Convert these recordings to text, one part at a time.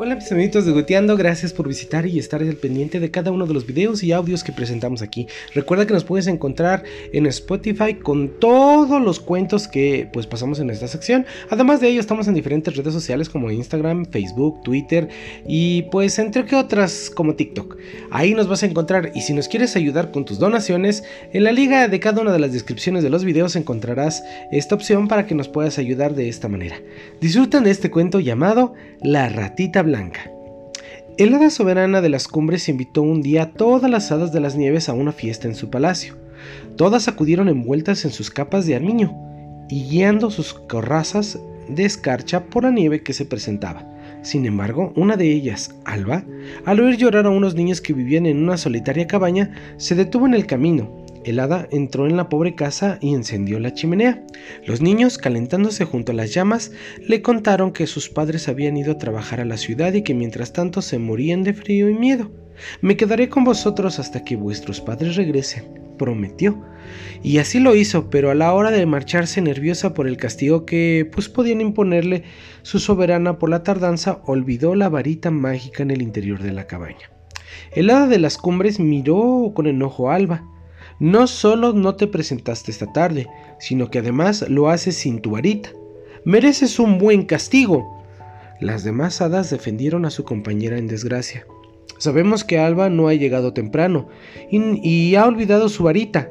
Hola mis amiguitos de Goteando, gracias por visitar y estar al pendiente de cada uno de los videos y audios que presentamos aquí. Recuerda que nos puedes encontrar en Spotify con todos los cuentos que pues pasamos en esta sección. Además de ello estamos en diferentes redes sociales como Instagram, Facebook, Twitter y pues entre que otras como TikTok. Ahí nos vas a encontrar y si nos quieres ayudar con tus donaciones, en la liga de cada una de las descripciones de los videos encontrarás esta opción para que nos puedas ayudar de esta manera. Disfrutan de este cuento llamado La ratita blanca. El hada soberana de las cumbres invitó un día a todas las hadas de las nieves a una fiesta en su palacio. Todas acudieron envueltas en sus capas de armiño y guiando sus corrazas de escarcha por la nieve que se presentaba. Sin embargo, una de ellas, Alba, al oír llorar a unos niños que vivían en una solitaria cabaña, se detuvo en el camino el hada entró en la pobre casa y encendió la chimenea. Los niños, calentándose junto a las llamas, le contaron que sus padres habían ido a trabajar a la ciudad y que mientras tanto se morían de frío y miedo. Me quedaré con vosotros hasta que vuestros padres regresen, prometió. Y así lo hizo, pero a la hora de marcharse nerviosa por el castigo que pues podían imponerle, su soberana por la tardanza olvidó la varita mágica en el interior de la cabaña. El hada de las cumbres miró con enojo a Alba, no solo no te presentaste esta tarde, sino que además lo haces sin tu varita. Mereces un buen castigo. Las demás hadas defendieron a su compañera en desgracia. Sabemos que Alba no ha llegado temprano y, ha olvidado su varita.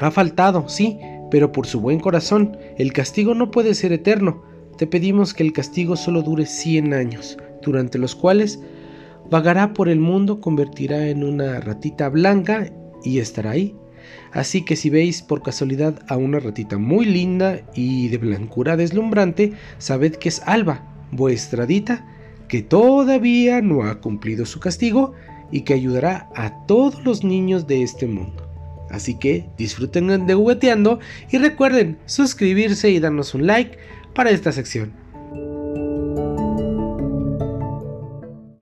Ha faltado, sí, pero por su buen corazón, el castigo no puede ser eterno. Te pedimos que el castigo solo dure 100 años, durante los cuales vagará por el mundo, convertirá en una ratita blanca y estará ahí Así que si veis por casualidad a una ratita muy linda y de blancura deslumbrante, sabed que es Alba, vuestra dita, que todavía no ha cumplido su castigo y que ayudará a todos los niños de este mundo. Así que disfruten de jugueteando y recuerden suscribirse y darnos un like para esta sección.